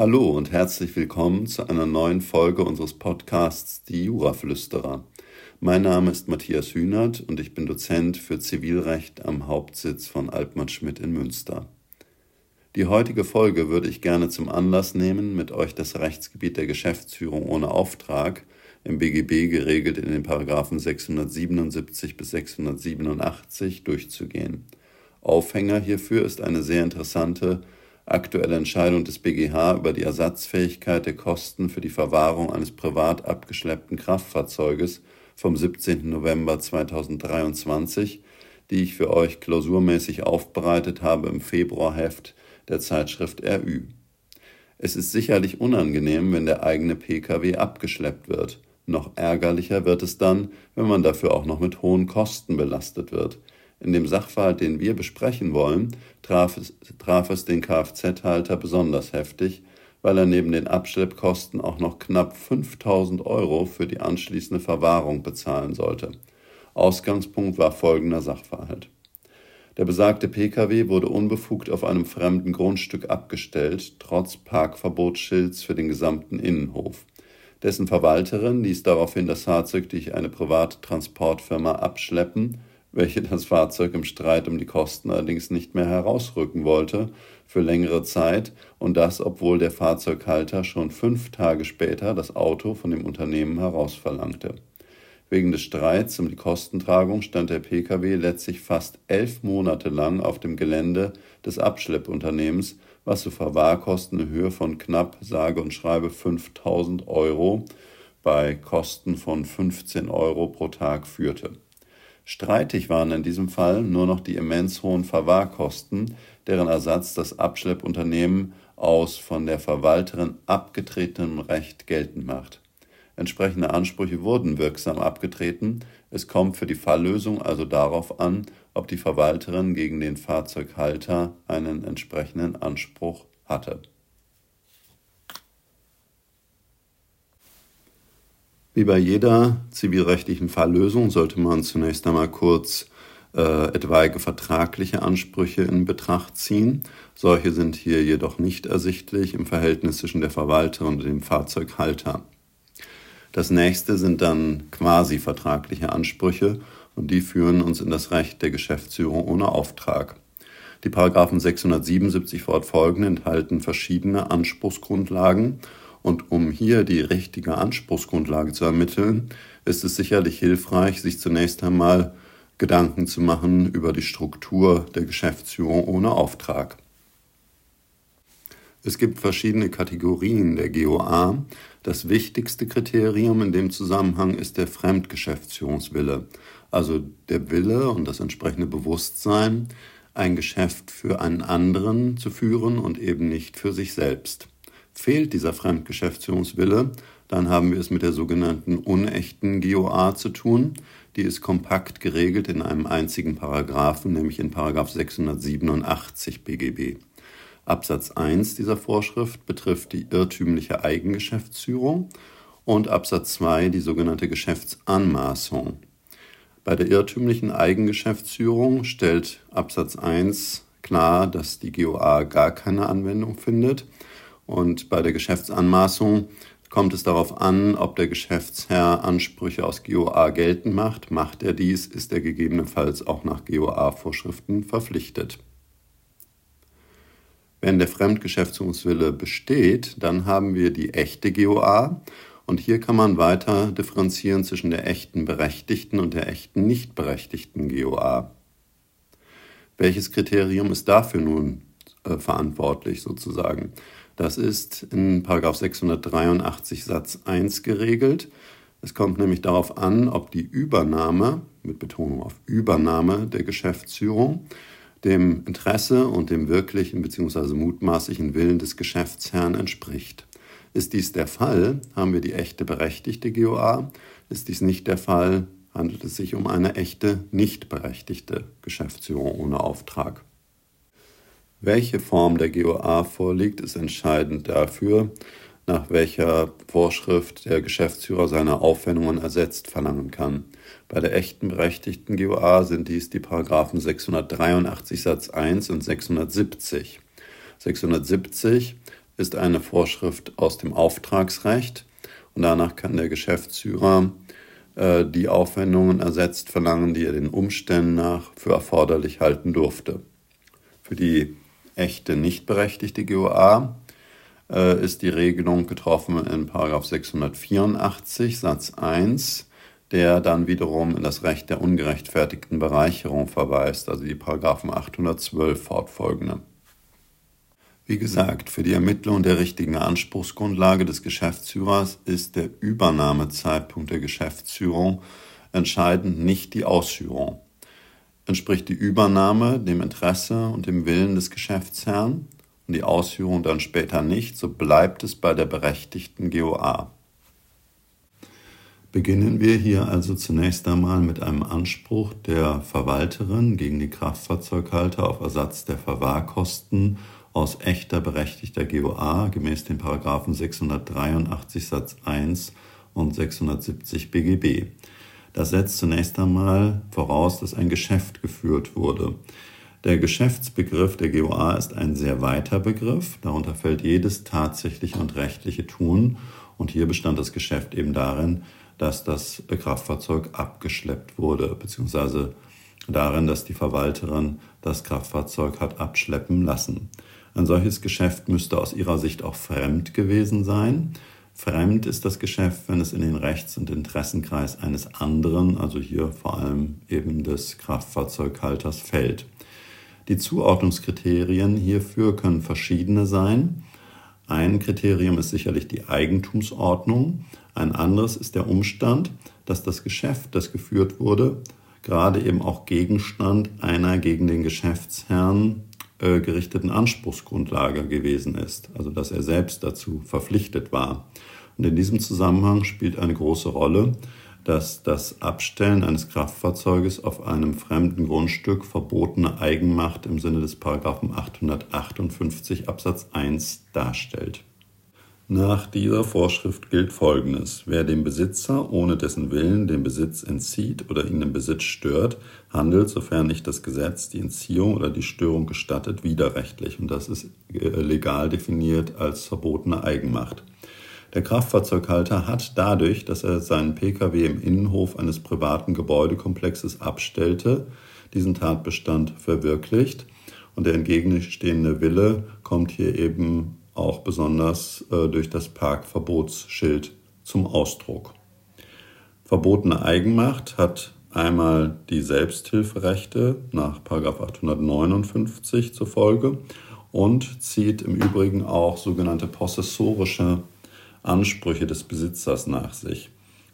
Hallo und herzlich willkommen zu einer neuen Folge unseres Podcasts Die Juraflüsterer. Mein Name ist Matthias Hühnert und ich bin Dozent für Zivilrecht am Hauptsitz von Altmann Schmidt in Münster. Die heutige Folge würde ich gerne zum Anlass nehmen, mit euch das Rechtsgebiet der Geschäftsführung ohne Auftrag im BGB geregelt in den Paragraphen 677 bis 687 durchzugehen. Aufhänger hierfür ist eine sehr interessante aktuelle Entscheidung des BGH über die Ersatzfähigkeit der Kosten für die Verwahrung eines privat abgeschleppten Kraftfahrzeuges vom 17. November 2023, die ich für euch klausurmäßig aufbereitet habe im Februarheft der Zeitschrift RÜ. Es ist sicherlich unangenehm, wenn der eigene Pkw abgeschleppt wird. Noch ärgerlicher wird es dann, wenn man dafür auch noch mit hohen Kosten belastet wird. In dem Sachverhalt, den wir besprechen wollen, traf es, traf es den Kfz-Halter besonders heftig, weil er neben den Abschleppkosten auch noch knapp 5000 Euro für die anschließende Verwahrung bezahlen sollte. Ausgangspunkt war folgender Sachverhalt. Der besagte Pkw wurde unbefugt auf einem fremden Grundstück abgestellt, trotz Parkverbotsschilds für den gesamten Innenhof. Dessen Verwalterin ließ daraufhin das Fahrzeug durch eine private Transportfirma abschleppen welche das Fahrzeug im Streit um die Kosten allerdings nicht mehr herausrücken wollte für längere Zeit und das, obwohl der Fahrzeughalter schon fünf Tage später das Auto von dem Unternehmen herausverlangte. Wegen des Streits um die Kostentragung stand der Pkw letztlich fast elf Monate lang auf dem Gelände des Abschleppunternehmens, was zu Verwahrkosten in Höhe von knapp sage und schreibe 5000 Euro bei Kosten von 15 Euro pro Tag führte. Streitig waren in diesem Fall nur noch die immens hohen Verwahrkosten, deren Ersatz das Abschleppunternehmen aus von der Verwalterin abgetretenem Recht geltend macht. Entsprechende Ansprüche wurden wirksam abgetreten. Es kommt für die Falllösung also darauf an, ob die Verwalterin gegen den Fahrzeughalter einen entsprechenden Anspruch hatte. Wie bei jeder zivilrechtlichen Falllösung sollte man zunächst einmal kurz äh, etwaige vertragliche Ansprüche in Betracht ziehen. Solche sind hier jedoch nicht ersichtlich im Verhältnis zwischen der Verwalterin und dem Fahrzeughalter. Das nächste sind dann quasi vertragliche Ansprüche und die führen uns in das Recht der Geschäftsführung ohne Auftrag. Die Paragraphen 677 fortfolgende enthalten verschiedene Anspruchsgrundlagen und um hier die richtige Anspruchsgrundlage zu ermitteln, ist es sicherlich hilfreich, sich zunächst einmal Gedanken zu machen über die Struktur der Geschäftsführung ohne Auftrag. Es gibt verschiedene Kategorien der GOA. Das wichtigste Kriterium in dem Zusammenhang ist der Fremdgeschäftsführungswille, also der Wille und das entsprechende Bewusstsein, ein Geschäft für einen anderen zu führen und eben nicht für sich selbst. Fehlt dieser Fremdgeschäftsführungswille, dann haben wir es mit der sogenannten unechten GOA zu tun. Die ist kompakt geregelt in einem einzigen Paragraphen, nämlich in Paragraph 687 BGB. Absatz 1 dieser Vorschrift betrifft die irrtümliche Eigengeschäftsführung und Absatz 2 die sogenannte Geschäftsanmaßung. Bei der irrtümlichen Eigengeschäftsführung stellt Absatz 1 klar, dass die GOA gar keine Anwendung findet und bei der Geschäftsanmaßung kommt es darauf an, ob der Geschäftsherr Ansprüche aus GOA geltend macht. Macht er dies, ist er gegebenenfalls auch nach GOA-Vorschriften verpflichtet. Wenn der Fremdgeschäftsführungswille besteht, dann haben wir die echte GOA und hier kann man weiter differenzieren zwischen der echten berechtigten und der echten nicht berechtigten GOA. Welches Kriterium ist dafür nun äh, verantwortlich sozusagen? Das ist in 683 Satz 1 geregelt. Es kommt nämlich darauf an, ob die Übernahme, mit Betonung auf Übernahme der Geschäftsführung, dem Interesse und dem wirklichen bzw. mutmaßlichen Willen des Geschäftsherrn entspricht. Ist dies der Fall, haben wir die echte berechtigte GOA. Ist dies nicht der Fall, handelt es sich um eine echte nicht berechtigte Geschäftsführung ohne Auftrag. Welche Form der GOA vorliegt, ist entscheidend dafür, nach welcher Vorschrift der Geschäftsführer seine Aufwendungen ersetzt verlangen kann. Bei der echten berechtigten GOA sind dies die Paragraphen 683 Satz 1 und 670. 670 ist eine Vorschrift aus dem Auftragsrecht und danach kann der Geschäftsführer äh, die Aufwendungen ersetzt verlangen, die er den Umständen nach für erforderlich halten durfte. Für die echte nicht berechtigte GOA äh, ist die Regelung getroffen in 684 Satz 1 der dann wiederum in das Recht der ungerechtfertigten Bereicherung verweist, also die Paragraphen 812 fortfolgende. Wie gesagt, für die Ermittlung der richtigen Anspruchsgrundlage des Geschäftsführers ist der Übernahmezeitpunkt der Geschäftsführung entscheidend nicht die Ausführung. Entspricht die Übernahme dem Interesse und dem Willen des Geschäftsherrn und die Ausführung dann später nicht, so bleibt es bei der berechtigten GOA. Beginnen wir hier also zunächst einmal mit einem Anspruch der Verwalterin gegen die Kraftfahrzeughalter auf Ersatz der Verwahrkosten aus echter berechtigter GOA gemäß den Paragraphen 683 Satz 1 und 670 BGB. Das setzt zunächst einmal voraus, dass ein Geschäft geführt wurde. Der Geschäftsbegriff der GOA ist ein sehr weiter Begriff. Darunter fällt jedes tatsächliche und rechtliche Tun. Und hier bestand das Geschäft eben darin, dass das Kraftfahrzeug abgeschleppt wurde, beziehungsweise darin, dass die Verwalterin das Kraftfahrzeug hat abschleppen lassen. Ein solches Geschäft müsste aus ihrer Sicht auch fremd gewesen sein. Fremd ist das Geschäft, wenn es in den Rechts- und Interessenkreis eines anderen, also hier vor allem eben des Kraftfahrzeughalters, fällt. Die Zuordnungskriterien hierfür können verschiedene sein. Ein Kriterium ist sicherlich die Eigentumsordnung. Ein anderes ist der Umstand, dass das Geschäft, das geführt wurde, gerade eben auch Gegenstand einer gegen den Geschäftsherrn äh, gerichteten Anspruchsgrundlage gewesen ist, also dass er selbst dazu verpflichtet war. Und in diesem Zusammenhang spielt eine große Rolle, dass das Abstellen eines Kraftfahrzeuges auf einem fremden Grundstück verbotene Eigenmacht im Sinne des Paragraphen 858 Absatz 1 darstellt. Nach dieser Vorschrift gilt Folgendes. Wer dem Besitzer ohne dessen Willen den Besitz entzieht oder ihn im Besitz stört, handelt, sofern nicht das Gesetz die Entziehung oder die Störung gestattet, widerrechtlich. Und das ist äh, legal definiert als verbotene Eigenmacht. Der Kraftfahrzeughalter hat dadurch, dass er seinen Pkw im Innenhof eines privaten Gebäudekomplexes abstellte, diesen Tatbestand verwirklicht. Und der entgegenstehende Wille kommt hier eben auch besonders äh, durch das Parkverbotsschild zum Ausdruck. Verbotene Eigenmacht hat einmal die Selbsthilferechte nach 859 zur Folge und zieht im Übrigen auch sogenannte possessorische Ansprüche des Besitzers nach sich.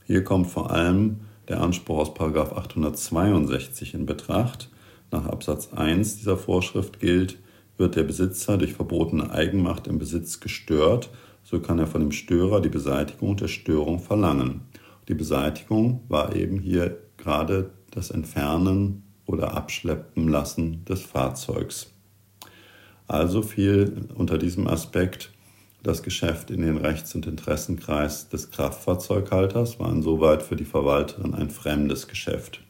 Hier kommt vor allem der Anspruch aus 862 in Betracht. Nach Absatz 1 dieser Vorschrift gilt, wird der Besitzer durch verbotene Eigenmacht im Besitz gestört, so kann er von dem Störer die Beseitigung der Störung verlangen. Die Beseitigung war eben hier gerade das Entfernen oder Abschleppen lassen des Fahrzeugs. Also fiel unter diesem Aspekt das Geschäft in den Rechts- und Interessenkreis des Kraftfahrzeughalters, war insoweit für die Verwalterin ein fremdes Geschäft.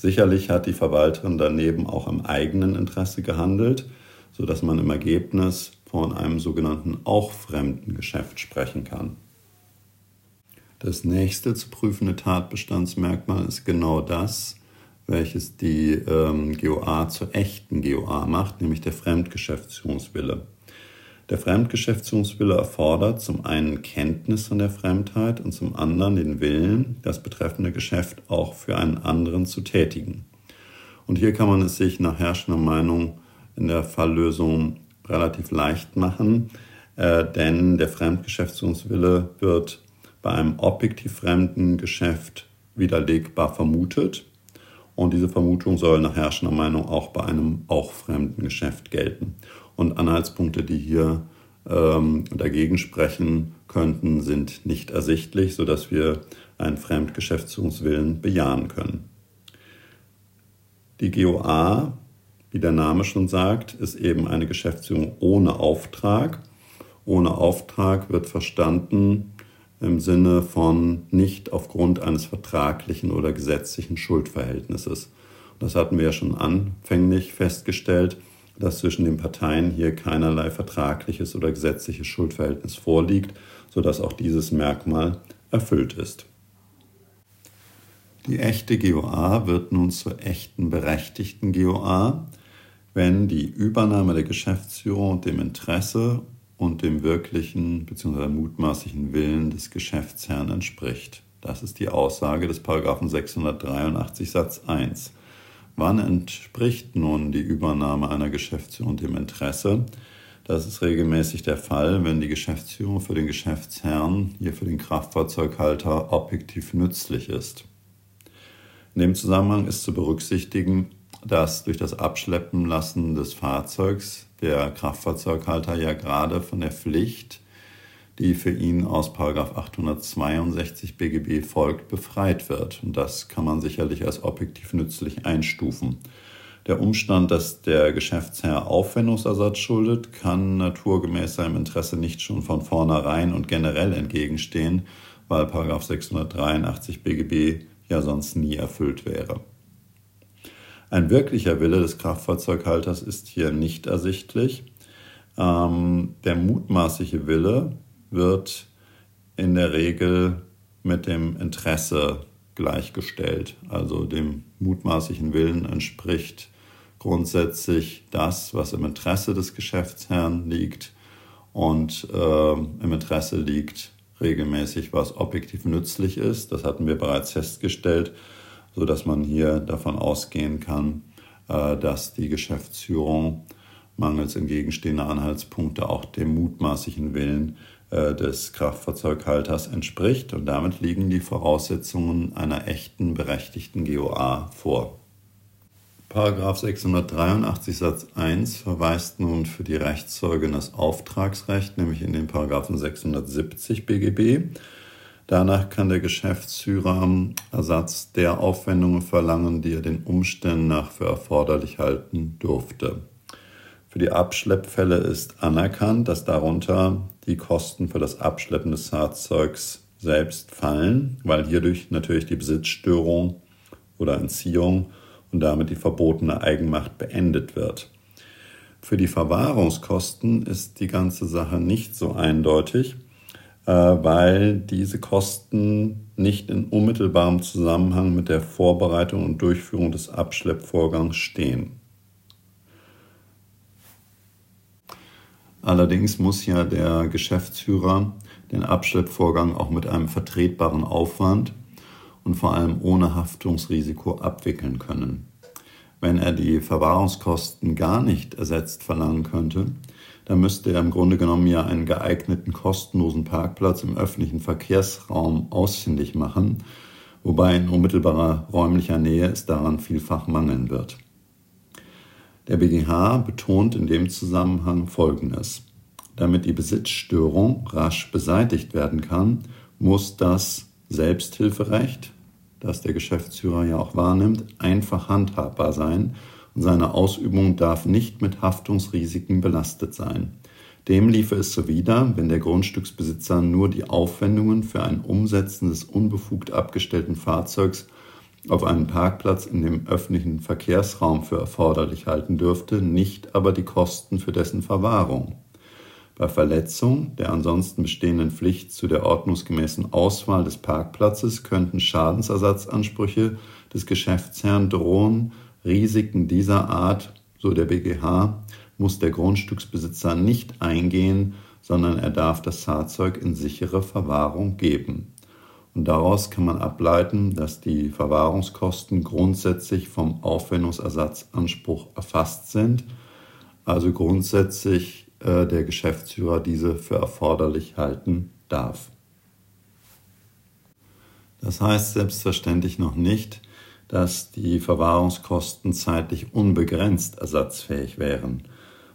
Sicherlich hat die Verwalterin daneben auch im eigenen Interesse gehandelt, sodass man im Ergebnis von einem sogenannten auch fremden Geschäft sprechen kann. Das nächste zu prüfende Tatbestandsmerkmal ist genau das, welches die ähm, GOA zur echten GOA macht, nämlich der Fremdgeschäftsführungswille. Der Fremdgeschäftsführungswille erfordert zum einen Kenntnis von der Fremdheit und zum anderen den Willen, das betreffende Geschäft auch für einen anderen zu tätigen. Und hier kann man es sich nach herrschender Meinung in der Falllösung relativ leicht machen, äh, denn der Fremdgeschäftsführungswille wird bei einem objektiv fremden Geschäft widerlegbar vermutet. Und diese Vermutung soll nach herrschender Meinung auch bei einem auch fremden Geschäft gelten. Und Anhaltspunkte, die hier ähm, dagegen sprechen könnten, sind nicht ersichtlich, sodass wir einen Fremdgeschäftsführungswillen bejahen können. Die GOA, wie der Name schon sagt, ist eben eine Geschäftsführung ohne Auftrag. Ohne Auftrag wird verstanden im Sinne von nicht aufgrund eines vertraglichen oder gesetzlichen Schuldverhältnisses. Das hatten wir ja schon anfänglich festgestellt dass zwischen den Parteien hier keinerlei vertragliches oder gesetzliches Schuldverhältnis vorliegt, sodass auch dieses Merkmal erfüllt ist. Die echte GOA wird nun zur echten berechtigten GOA, wenn die Übernahme der Geschäftsführung dem Interesse und dem wirklichen bzw. mutmaßlichen Willen des Geschäftsherrn entspricht. Das ist die Aussage des Paragraphen 683 Satz 1. Wann entspricht nun die Übernahme einer Geschäftsführung dem Interesse? Das ist regelmäßig der Fall, wenn die Geschäftsführung für den Geschäftsherrn, hier für den Kraftfahrzeughalter, objektiv nützlich ist. In dem Zusammenhang ist zu berücksichtigen, dass durch das Abschleppen lassen des Fahrzeugs der Kraftfahrzeughalter ja gerade von der Pflicht, die für ihn aus 862 BGB folgt, befreit wird. Und das kann man sicherlich als objektiv nützlich einstufen. Der Umstand, dass der Geschäftsherr Aufwendungsersatz schuldet, kann naturgemäß seinem Interesse nicht schon von vornherein und generell entgegenstehen, weil 683 BGB ja sonst nie erfüllt wäre. Ein wirklicher Wille des Kraftfahrzeughalters ist hier nicht ersichtlich. Ähm, der mutmaßliche Wille wird in der Regel mit dem Interesse gleichgestellt. Also dem mutmaßlichen Willen entspricht grundsätzlich das, was im Interesse des Geschäftsherrn liegt und äh, im Interesse liegt regelmäßig, was objektiv nützlich ist. Das hatten wir bereits festgestellt so dass man hier davon ausgehen kann, äh, dass die Geschäftsführung mangels entgegenstehender Anhaltspunkte auch dem mutmaßlichen Willen des Kraftfahrzeughalters entspricht und damit liegen die Voraussetzungen einer echten berechtigten GOA vor. Paragraph 683 Satz 1 verweist nun für die Rechtszeuge in das Auftragsrecht, nämlich in den Paragraphen 670 BGB. Danach kann der Geschäftsführer Ersatz der Aufwendungen verlangen, die er den Umständen nach für erforderlich halten durfte. Für die Abschleppfälle ist anerkannt, dass darunter die Kosten für das Abschleppen des Fahrzeugs selbst fallen, weil hierdurch natürlich die Besitzstörung oder Entziehung und damit die verbotene Eigenmacht beendet wird. Für die Verwahrungskosten ist die ganze Sache nicht so eindeutig. Äh, weil diese Kosten nicht in unmittelbarem Zusammenhang mit der Vorbereitung und Durchführung des Abschleppvorgangs stehen. Allerdings muss ja der Geschäftsführer den Abschleppvorgang auch mit einem vertretbaren Aufwand und vor allem ohne Haftungsrisiko abwickeln können. Wenn er die Verwahrungskosten gar nicht ersetzt verlangen könnte, da müsste er im Grunde genommen ja einen geeigneten kostenlosen Parkplatz im öffentlichen Verkehrsraum ausfindig machen, wobei in unmittelbarer räumlicher Nähe es daran vielfach mangeln wird. Der BGH betont in dem Zusammenhang Folgendes. Damit die Besitzstörung rasch beseitigt werden kann, muss das Selbsthilferecht, das der Geschäftsführer ja auch wahrnimmt, einfach handhabbar sein und seine Ausübung darf nicht mit Haftungsrisiken belastet sein. Dem liefe es zuwider, wenn der Grundstücksbesitzer nur die Aufwendungen für ein Umsetzen des unbefugt abgestellten Fahrzeugs auf einen Parkplatz in dem öffentlichen Verkehrsraum für erforderlich halten dürfte, nicht aber die Kosten für dessen Verwahrung. Bei Verletzung der ansonsten bestehenden Pflicht zu der ordnungsgemäßen Auswahl des Parkplatzes könnten Schadensersatzansprüche des Geschäftsherrn drohen, Risiken dieser Art, so der BGH, muss der Grundstücksbesitzer nicht eingehen, sondern er darf das Fahrzeug in sichere Verwahrung geben. Und daraus kann man ableiten, dass die Verwahrungskosten grundsätzlich vom Aufwendungsersatzanspruch erfasst sind, also grundsätzlich äh, der Geschäftsführer diese für erforderlich halten darf. Das heißt selbstverständlich noch nicht, dass die Verwahrungskosten zeitlich unbegrenzt ersatzfähig wären.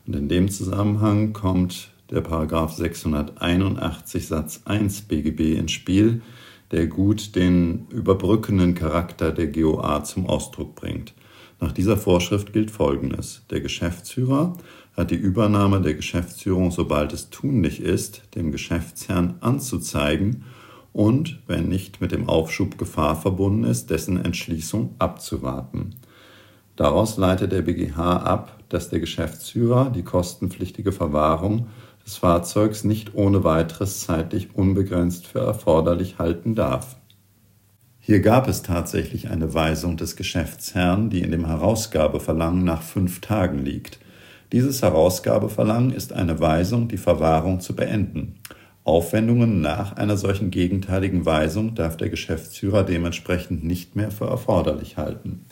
Und in dem Zusammenhang kommt der Paragraph 681 Satz 1 BGB ins Spiel, der gut den überbrückenden Charakter der GOA zum Ausdruck bringt. Nach dieser Vorschrift gilt Folgendes. Der Geschäftsführer hat die Übernahme der Geschäftsführung, sobald es tunlich ist, dem Geschäftsherrn anzuzeigen und, wenn nicht mit dem Aufschub Gefahr verbunden ist, dessen Entschließung abzuwarten. Daraus leitet der BGH ab, dass der Geschäftsführer die kostenpflichtige Verwahrung des Fahrzeugs nicht ohne weiteres zeitlich unbegrenzt für erforderlich halten darf. Hier gab es tatsächlich eine Weisung des Geschäftsherrn, die in dem Herausgabeverlangen nach fünf Tagen liegt. Dieses Herausgabeverlangen ist eine Weisung, die Verwahrung zu beenden. Aufwendungen nach einer solchen gegenteiligen Weisung darf der Geschäftsführer dementsprechend nicht mehr für erforderlich halten.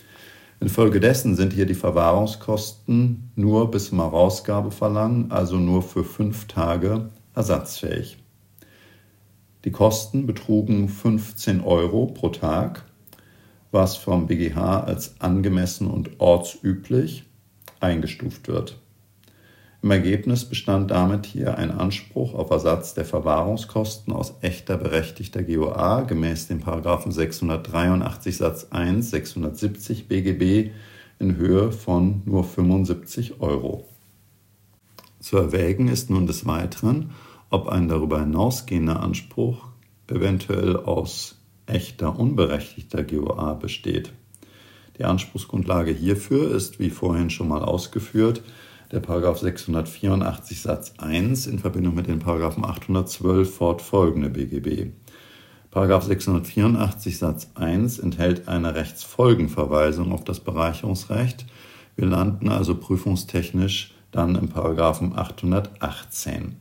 Infolgedessen sind hier die Verwahrungskosten nur bis zum Herausgabeverlangen, also nur für fünf Tage, ersatzfähig. Die Kosten betrugen 15 Euro pro Tag, was vom BGH als angemessen und ortsüblich eingestuft wird. Im Ergebnis bestand damit hier ein Anspruch auf Ersatz der Verwahrungskosten aus echter berechtigter GOA gemäß den Paragraphen 683 Satz 1, 670 BGB in Höhe von nur 75 Euro. Zu erwägen ist nun des Weiteren, ob ein darüber hinausgehender Anspruch eventuell aus echter unberechtigter GOA besteht. Die Anspruchsgrundlage hierfür ist, wie vorhin schon mal ausgeführt, der Paragraph 684 Satz 1 in Verbindung mit den Paragraphen 812 fortfolgende BGB. Paragraph 684 Satz 1 enthält eine Rechtsfolgenverweisung auf das Bereicherungsrecht. Wir landen also prüfungstechnisch dann im Paragraphen 818.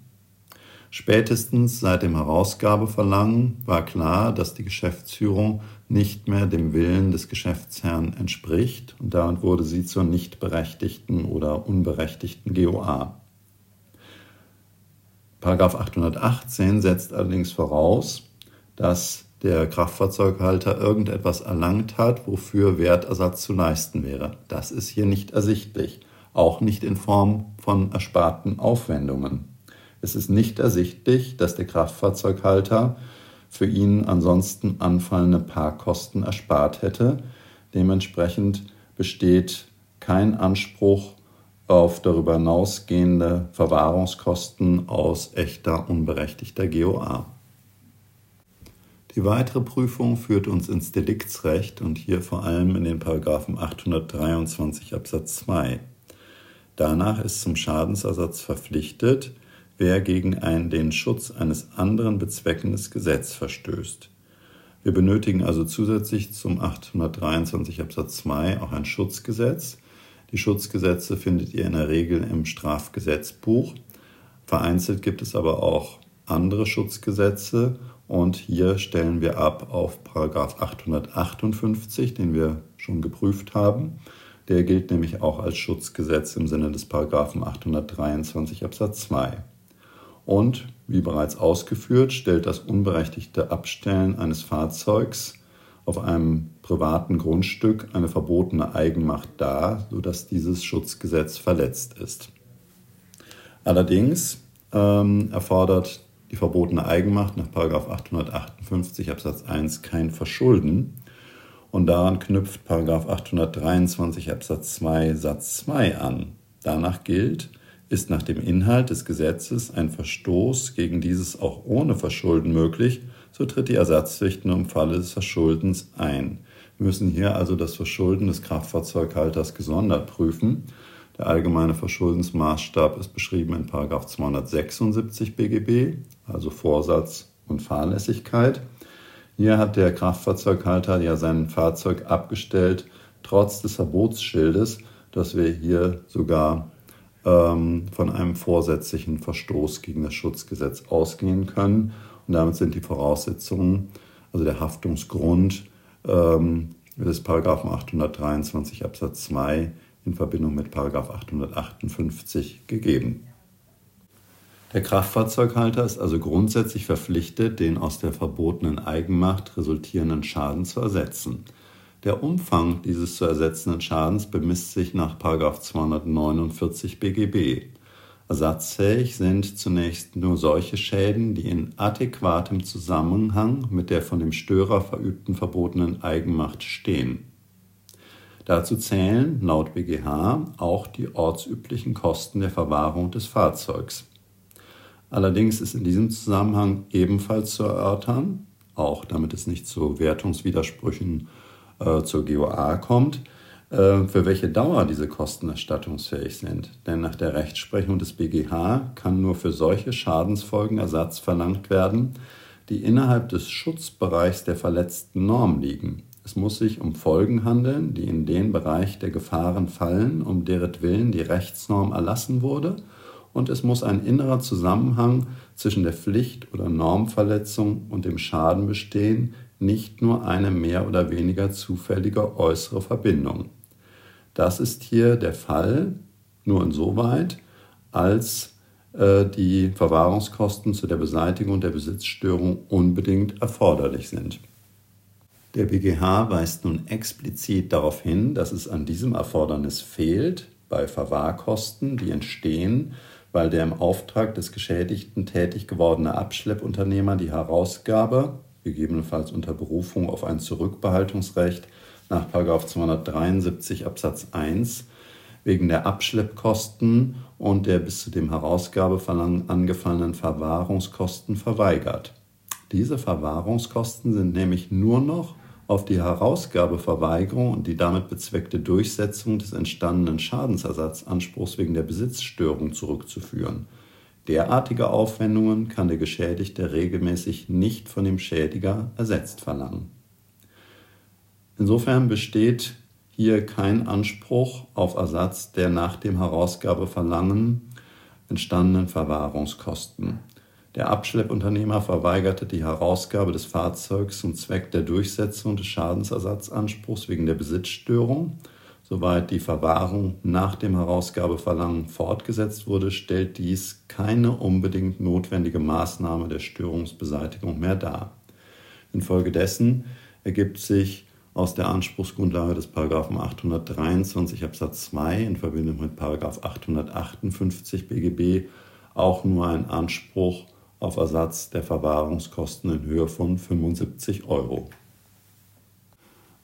Spätestens seit dem Herausgabeverlangen war klar, dass die Geschäftsführung nicht mehr dem Willen des Geschäftsherrn entspricht und damit wurde sie zur nicht berechtigten oder unberechtigten GOA. Paragraph 818 setzt allerdings voraus, dass der Kraftfahrzeughalter irgendetwas erlangt hat, wofür Wertersatz zu leisten wäre. Das ist hier nicht ersichtlich, auch nicht in Form von ersparten Aufwendungen. Es ist nicht ersichtlich, dass der Kraftfahrzeughalter für ihn ansonsten anfallende Parkkosten erspart hätte. Dementsprechend besteht kein Anspruch auf darüber hinausgehende Verwahrungskosten aus echter unberechtigter GOA. Die weitere Prüfung führt uns ins Deliktsrecht und hier vor allem in den Paragraphen 823 Absatz 2. Danach ist zum Schadensersatz verpflichtet, wer gegen ein den Schutz eines anderen bezweckendes Gesetz verstößt. Wir benötigen also zusätzlich zum 823 Absatz 2 auch ein Schutzgesetz. Die Schutzgesetze findet ihr in der Regel im Strafgesetzbuch. Vereinzelt gibt es aber auch andere Schutzgesetze und hier stellen wir ab auf Paragraph 858, den wir schon geprüft haben. Der gilt nämlich auch als Schutzgesetz im Sinne des Paragraphen 823 Absatz 2. Und, wie bereits ausgeführt, stellt das unberechtigte Abstellen eines Fahrzeugs auf einem privaten Grundstück eine verbotene Eigenmacht dar, sodass dieses Schutzgesetz verletzt ist. Allerdings ähm, erfordert die verbotene Eigenmacht nach 858 Absatz 1 kein Verschulden und daran knüpft 823 Absatz 2 Satz 2 an. Danach gilt, ist nach dem Inhalt des Gesetzes ein Verstoß gegen dieses auch ohne Verschulden möglich, so tritt die Ersatzpflicht nur im Falle des Verschuldens ein. Wir müssen hier also das Verschulden des Kraftfahrzeughalters gesondert prüfen. Der allgemeine Verschuldensmaßstab ist beschrieben in 276 BGB, also Vorsatz und Fahrlässigkeit. Hier hat der Kraftfahrzeughalter ja sein Fahrzeug abgestellt, trotz des Verbotsschildes, das wir hier sogar ähm, von einem vorsätzlichen Verstoß gegen das Schutzgesetz ausgehen können. Und damit sind die Voraussetzungen, also der Haftungsgrund ähm, des Paragraphen 823 Absatz 2 in Verbindung mit Paragraph 858 gegeben. Der Kraftfahrzeughalter ist also grundsätzlich verpflichtet, den aus der verbotenen Eigenmacht resultierenden Schaden zu ersetzen. Der Umfang dieses zu ersetzenden Schadens bemisst sich nach 249 BGB. Ersatzfähig sind zunächst nur solche Schäden, die in adäquatem Zusammenhang mit der von dem Störer verübten verbotenen Eigenmacht stehen. Dazu zählen laut BGH auch die ortsüblichen Kosten der Verwahrung des Fahrzeugs. Allerdings ist in diesem Zusammenhang ebenfalls zu erörtern, auch damit es nicht zu Wertungswidersprüchen äh, zur GOA kommt, äh, für welche Dauer diese Kosten erstattungsfähig sind. Denn nach der Rechtsprechung des BGH kann nur für solche Schadensfolgen Ersatz verlangt werden, die innerhalb des Schutzbereichs der verletzten Norm liegen. Es muss sich um Folgen handeln, die in den Bereich der Gefahren fallen, um deren Willen die Rechtsnorm erlassen wurde, und es muss ein innerer Zusammenhang zwischen der Pflicht- oder Normverletzung und dem Schaden bestehen, nicht nur eine mehr oder weniger zufällige äußere Verbindung. Das ist hier der Fall, nur insoweit, als äh, die Verwahrungskosten zu der Beseitigung der Besitzstörung unbedingt erforderlich sind. Der BGH weist nun explizit darauf hin, dass es an diesem Erfordernis fehlt bei Verwahrkosten, die entstehen, weil der im Auftrag des Geschädigten tätig gewordene Abschleppunternehmer die Herausgabe, gegebenenfalls unter Berufung auf ein Zurückbehaltungsrecht nach 273 Absatz 1, wegen der Abschleppkosten und der bis zu dem Herausgabeverlangen angefallenen Verwahrungskosten verweigert. Diese Verwahrungskosten sind nämlich nur noch auf die Herausgabeverweigerung und die damit bezweckte Durchsetzung des entstandenen Schadensersatzanspruchs wegen der Besitzstörung zurückzuführen. Derartige Aufwendungen kann der Geschädigte regelmäßig nicht von dem Schädiger ersetzt verlangen. Insofern besteht hier kein Anspruch auf Ersatz der nach dem Herausgabeverlangen entstandenen Verwahrungskosten. Der Abschleppunternehmer verweigerte die Herausgabe des Fahrzeugs zum Zweck der Durchsetzung des Schadensersatzanspruchs wegen der Besitzstörung. Soweit die Verwahrung nach dem Herausgabeverlangen fortgesetzt wurde, stellt dies keine unbedingt notwendige Maßnahme der Störungsbeseitigung mehr dar. Infolgedessen ergibt sich aus der Anspruchsgrundlage des 823 Absatz 2 in Verbindung mit 858 BGB auch nur ein Anspruch auf Ersatz der Verwahrungskosten in Höhe von 75 Euro.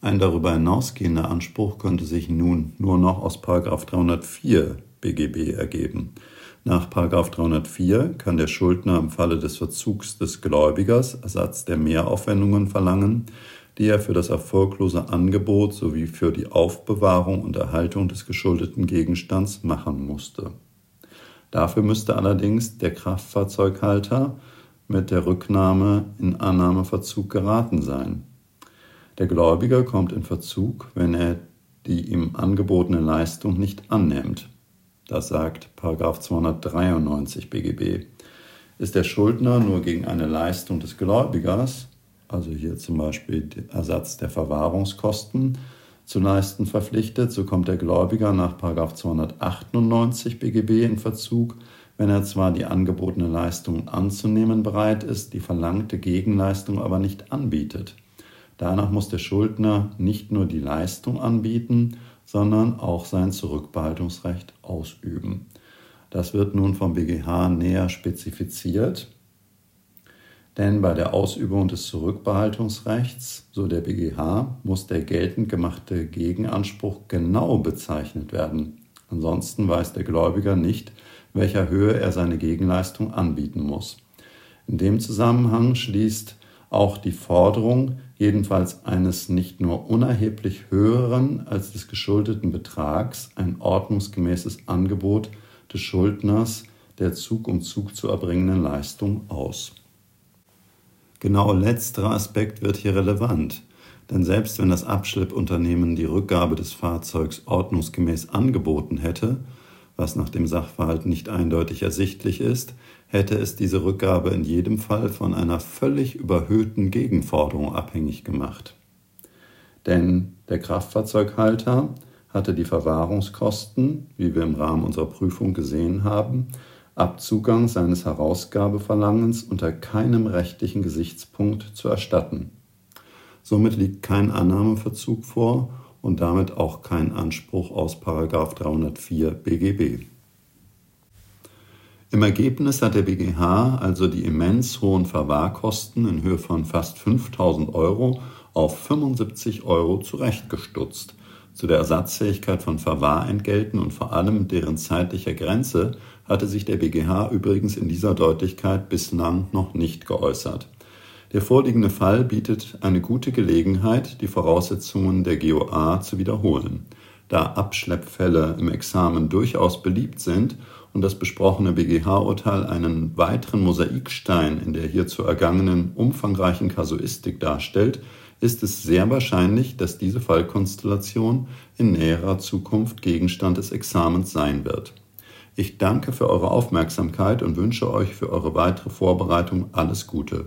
Ein darüber hinausgehender Anspruch könnte sich nun nur noch aus 304 BGB ergeben. Nach 304 kann der Schuldner im Falle des Verzugs des Gläubigers Ersatz der Mehraufwendungen verlangen, die er für das erfolglose Angebot sowie für die Aufbewahrung und Erhaltung des geschuldeten Gegenstands machen musste. Dafür müsste allerdings der Kraftfahrzeughalter mit der Rücknahme in Annahmeverzug geraten sein. Der Gläubiger kommt in Verzug, wenn er die ihm angebotene Leistung nicht annimmt. Das sagt 293 BGB. Ist der Schuldner nur gegen eine Leistung des Gläubigers, also hier zum Beispiel der Ersatz der Verwahrungskosten, zu leisten verpflichtet, so kommt der Gläubiger nach 298 BGB in Verzug, wenn er zwar die angebotene Leistung anzunehmen bereit ist, die verlangte Gegenleistung aber nicht anbietet. Danach muss der Schuldner nicht nur die Leistung anbieten, sondern auch sein Zurückbehaltungsrecht ausüben. Das wird nun vom BGH näher spezifiziert. Denn bei der Ausübung des Zurückbehaltungsrechts, so der BGH, muss der geltend gemachte Gegenanspruch genau bezeichnet werden. Ansonsten weiß der Gläubiger nicht, welcher Höhe er seine Gegenleistung anbieten muss. In dem Zusammenhang schließt auch die Forderung jedenfalls eines nicht nur unerheblich höheren als des geschuldeten Betrags ein ordnungsgemäßes Angebot des Schuldners der Zug um Zug zu erbringenden Leistung aus. Genau letzterer Aspekt wird hier relevant, denn selbst wenn das Abschleppunternehmen die Rückgabe des Fahrzeugs ordnungsgemäß angeboten hätte, was nach dem Sachverhalt nicht eindeutig ersichtlich ist, hätte es diese Rückgabe in jedem Fall von einer völlig überhöhten Gegenforderung abhängig gemacht. Denn der Kraftfahrzeughalter hatte die Verwahrungskosten, wie wir im Rahmen unserer Prüfung gesehen haben, Abzugang seines Herausgabeverlangens unter keinem rechtlichen Gesichtspunkt zu erstatten. Somit liegt kein Annahmeverzug vor und damit auch kein Anspruch aus 304 BGB. Im Ergebnis hat der BGH also die immens hohen Verwahrkosten in Höhe von fast 5000 Euro auf 75 Euro zurechtgestutzt. Zu der Ersatzfähigkeit von Verwahrentgelten und vor allem deren zeitlicher Grenze hatte sich der BGH übrigens in dieser Deutlichkeit bislang noch nicht geäußert. Der vorliegende Fall bietet eine gute Gelegenheit, die Voraussetzungen der GOA zu wiederholen. Da Abschleppfälle im Examen durchaus beliebt sind und das besprochene BGH-Urteil einen weiteren Mosaikstein in der hierzu ergangenen umfangreichen Kasuistik darstellt, ist es sehr wahrscheinlich, dass diese Fallkonstellation in näherer Zukunft Gegenstand des Examens sein wird. Ich danke für eure Aufmerksamkeit und wünsche euch für eure weitere Vorbereitung alles Gute.